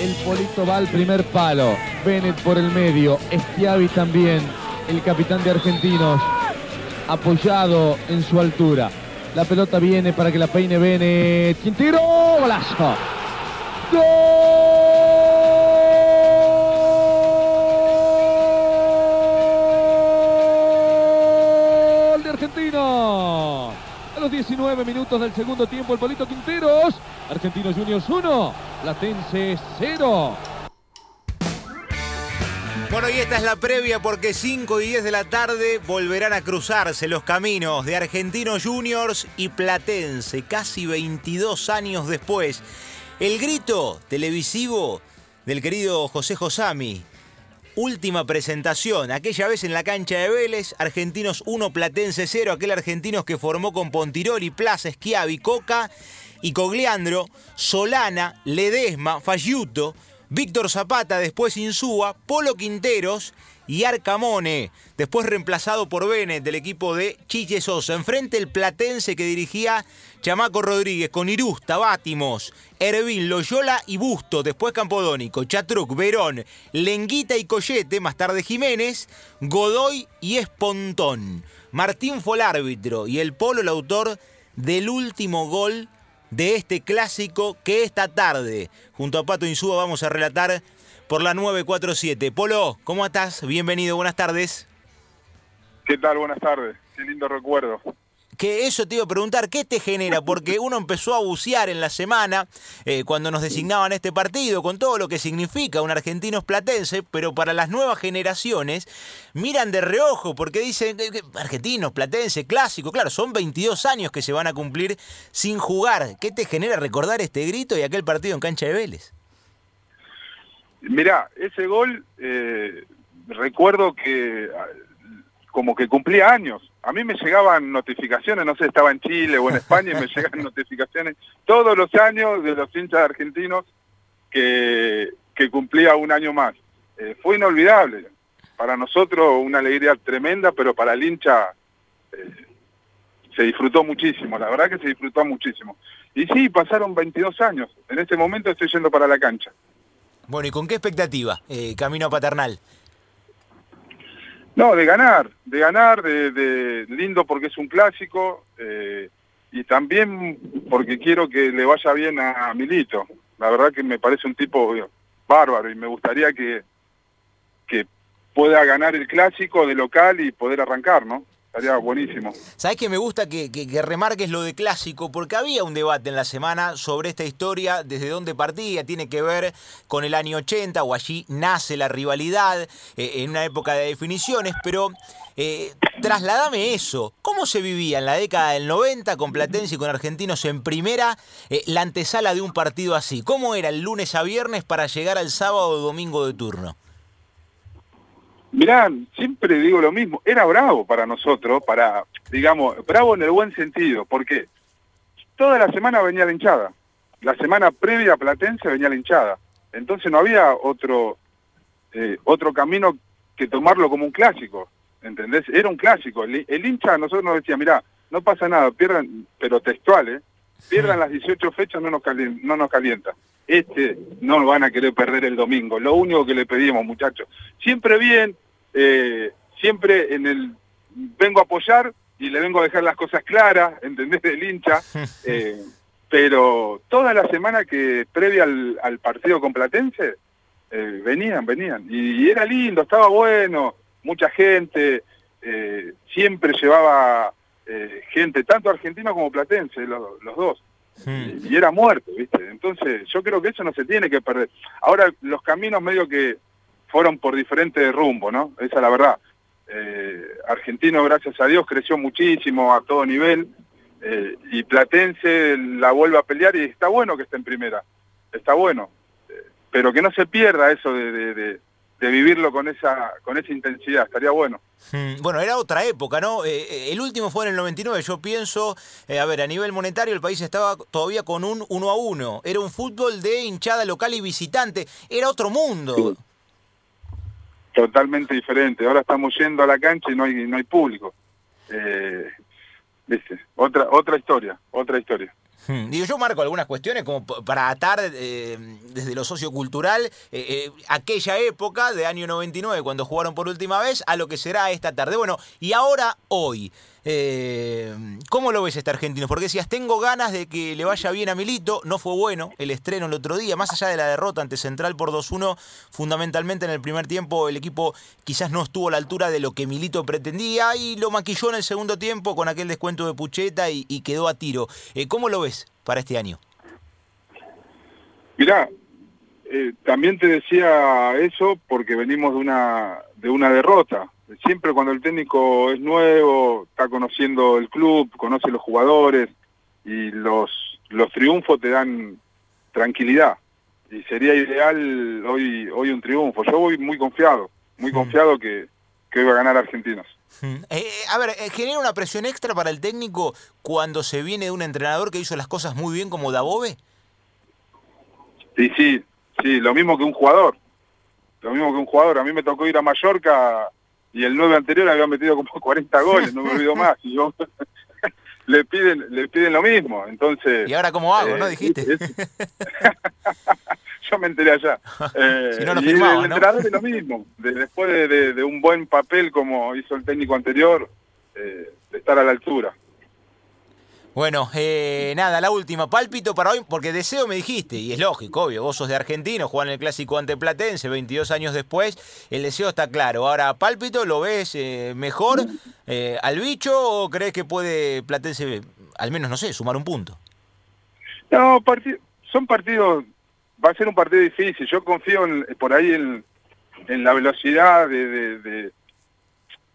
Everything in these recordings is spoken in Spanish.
El Polito va al primer palo. Bennett por el medio. Schiavi también. El capitán de Argentinos. Apoyado en su altura. La pelota viene para que la peine Bennett. Quintero. Golazo. ¡Gol de Argentino! A los 19 minutos del segundo tiempo, el Polito Quinteros. Argentinos Juniors 1, Platense 0. Bueno, y esta es la previa porque 5 y 10 de la tarde volverán a cruzarse los caminos de Argentinos Juniors y Platense, casi 22 años después. El grito televisivo del querido José Josami. Última presentación, aquella vez en la cancha de Vélez, Argentinos 1, Platense 0, aquel Argentinos que formó con Pontiroli, Plaza, Schiavi, Coca y Cogliandro, Solana, Ledesma, Falluto, Víctor Zapata, después Insúa, Polo Quinteros y Arcamone, después reemplazado por Bennett del equipo de Chiche Sosa. Enfrente el platense que dirigía Chamaco Rodríguez con Irusta, Bátimos, Ervin, Loyola y Busto, después Campodónico, Chatruc, Verón, Lenguita y Collete, más tarde Jiménez, Godoy y Espontón. Martín fue el árbitro y el Polo el autor del último gol de este clásico que esta tarde, junto a Pato Insúa, vamos a relatar por la 947. Polo, ¿cómo estás? Bienvenido, buenas tardes. ¿Qué tal? Buenas tardes. Qué lindo recuerdo. Que eso te iba a preguntar, ¿qué te genera? Porque uno empezó a bucear en la semana eh, cuando nos designaban este partido, con todo lo que significa un argentino platense, pero para las nuevas generaciones miran de reojo porque dicen, eh, argentinos, platense, clásico, claro, son 22 años que se van a cumplir sin jugar. ¿Qué te genera recordar este grito y aquel partido en cancha de Vélez? Mirá, ese gol, eh, recuerdo que como que cumplía años. A mí me llegaban notificaciones, no sé, estaba en Chile o en España y me llegaban notificaciones todos los años de los hinchas argentinos que, que cumplía un año más. Eh, fue inolvidable. Para nosotros una alegría tremenda, pero para el hincha eh, se disfrutó muchísimo, la verdad que se disfrutó muchísimo. Y sí, pasaron 22 años. En este momento estoy yendo para la cancha. Bueno, ¿y con qué expectativa? Eh, camino Paternal. No, de ganar, de ganar, de, lindo porque es un clásico eh, y también porque quiero que le vaya bien a, Milito. La verdad que me parece un tipo bárbaro y me gustaría que, que pueda ganar el clásico de local y poder arrancar, ¿no? Estaría buenísimo. ¿Sabés que me gusta que, remarques lo de clásico? Porque había un debate en la semana sobre esta historia, desde dónde partía, tiene que ver con el año 80 o allí nace la rivalidad eh, en una época de definiciones, pero eh, trasladame eso. ¿Cómo se vivía en la década del 90 con Platense y con Argentinos en primera eh, la antesala de un partido así? ¿Cómo era el lunes a viernes para llegar al sábado o domingo de turno? Mirá, siempre digo lo mismo, era bravo para nosotros, para, digamos, bravo en el buen sentido, porque toda la semana venía la hinchada, la semana previa a Platense venía la hinchada, entonces no había otro, eh, otro camino que tomarlo como un clásico, ¿entendés? Era un clásico, el, hincha nosotros nos decía, mirá, no pasa nada, pierdan, pero textual, ¿eh? pierdan las 18 fechas, no nos, calienta, no nos calienta. Este no van a querer perder el domingo, lo único que le pedimos, muchachos. Siempre bien, eh, siempre en el vengo a apoyar y le vengo a dejar las cosas claras, ¿entendés? Del hincha. Eh, pero toda la semana que previa al, partido con Platense, eh, venían, venían. Y, era lindo, estaba bueno, mucha gente, siempre llevaba gente, tanto argentino como platense, los, los dos. Hmm. Y era muerto, ¿viste? Entonces yo creo que eso no se tiene que perder. Ahora los caminos medio que fueron por diferentes rumbo, ¿no? Esa es la verdad. Eh, Argentino, gracias a Dios, creció muchísimo a todo nivel eh, y Platense la vuelve a pelear y está bueno que esté en primera, está bueno, eh, pero que no se pierda eso de, vivirlo con esa, con esa intensidad, estaría bueno. Hmm, bueno, era otra época, ¿no? el último fue en el 99, yo pienso, a ver, a nivel monetario el país estaba todavía con un uno a uno, era un fútbol de hinchada local y visitante, era otro mundo totalmente diferente. Ahora estamos yendo a la cancha y no hay, no hay público. Eh, Otra, otra historia, otra historia. Hmm. Digo, yo marco algunas cuestiones como para atar eh, desde lo sociocultural eh, eh, aquella época de año 99 cuando jugaron por última vez a lo que será esta tarde. Bueno, y ahora hoy. ¿Cómo lo ves este argentino? Porque decías, tengo ganas de que le vaya bien a Milito, no fue bueno el estreno el otro día, más allá de la derrota ante Central por 2-1, fundamentalmente en el primer tiempo el equipo quizás no estuvo a la altura de lo que Milito pretendía y lo maquilló en el segundo tiempo con aquel descuento de Pucheta y, quedó a tiro. ¿Cómo lo ves? para este año? Mirá, eh, también te decía eso porque venimos de una, de una derrota. Siempre cuando el técnico es nuevo, está conociendo el club, conoce los jugadores y los, los triunfos te dan tranquilidad. Y sería ideal hoy, hoy un triunfo. Yo voy muy confiado, muy mm. confiado que, que hoy va a ganar Argentinos. Eh, eh, a ver, eh, ¿genera una presión extra para el técnico cuando se viene de un entrenador que hizo las cosas muy bien como Dabove? Sí, sí, sí, lo mismo que un jugador. Lo mismo que un jugador. A mí me tocó ir a Mallorca y el 9 anterior había metido como 40 goles, no me olvido más. Y yo le piden le piden lo mismo. Entonces. ¿Y ahora cómo hago, no dijiste? yo me enteré allá. Eh, no y el entrenador es lo mismo. después de, un buen papel como hizo el técnico anterior, eh, de estar a la altura. Bueno, eh, nada, la última, pálpito para hoy, porque deseo me dijiste, y es lógico, obvio, vos sos de argentino, juegan el clásico ante Platense, 22 años después, el deseo está claro. Ahora, pálpito, ¿lo ves eh, mejor al bicho o crees que puede Platense, al menos, no sé, sumar un punto? No, son partidos va a ser un partido difícil. Yo confío en, por ahí en, la velocidad de,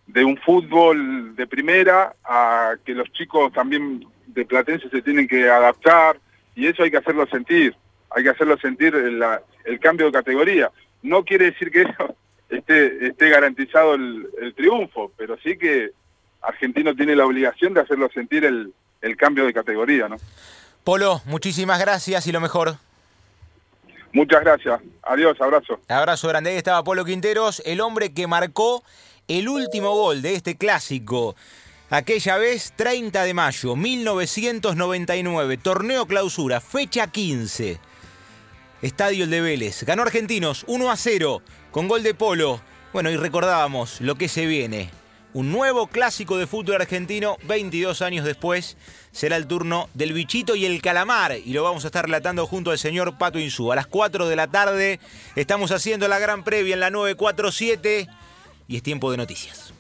de, un fútbol de primera, a que los chicos también de Platense se tienen que adaptar y eso hay que hacerlo sentir. Hay que hacerlo sentir el cambio de categoría. No quiere decir que eso esté, esté garantizado el, el triunfo, pero sí que Argentino tiene la obligación de hacerlo sentir el, el cambio de categoría, ¿no? Polo, muchísimas gracias y lo mejor. Muchas gracias. Adiós, abrazo. Abrazo grande. Ahí estaba Polo Quinteros, el hombre que marcó el último gol de este clásico. Aquella vez, 30 de mayo, 1999, torneo clausura, fecha 15. Estadio de Vélez. Ganó Argentinos 1 a 0 con gol de Polo. Bueno, y recordábamos lo que se viene un nuevo clásico de fútbol argentino 22 años después. Será el turno del bichito y el calamar y lo vamos a estar relatando junto al señor Pato Insú. A las 4 de la tarde estamos haciendo la gran previa en la 947 y es tiempo de noticias.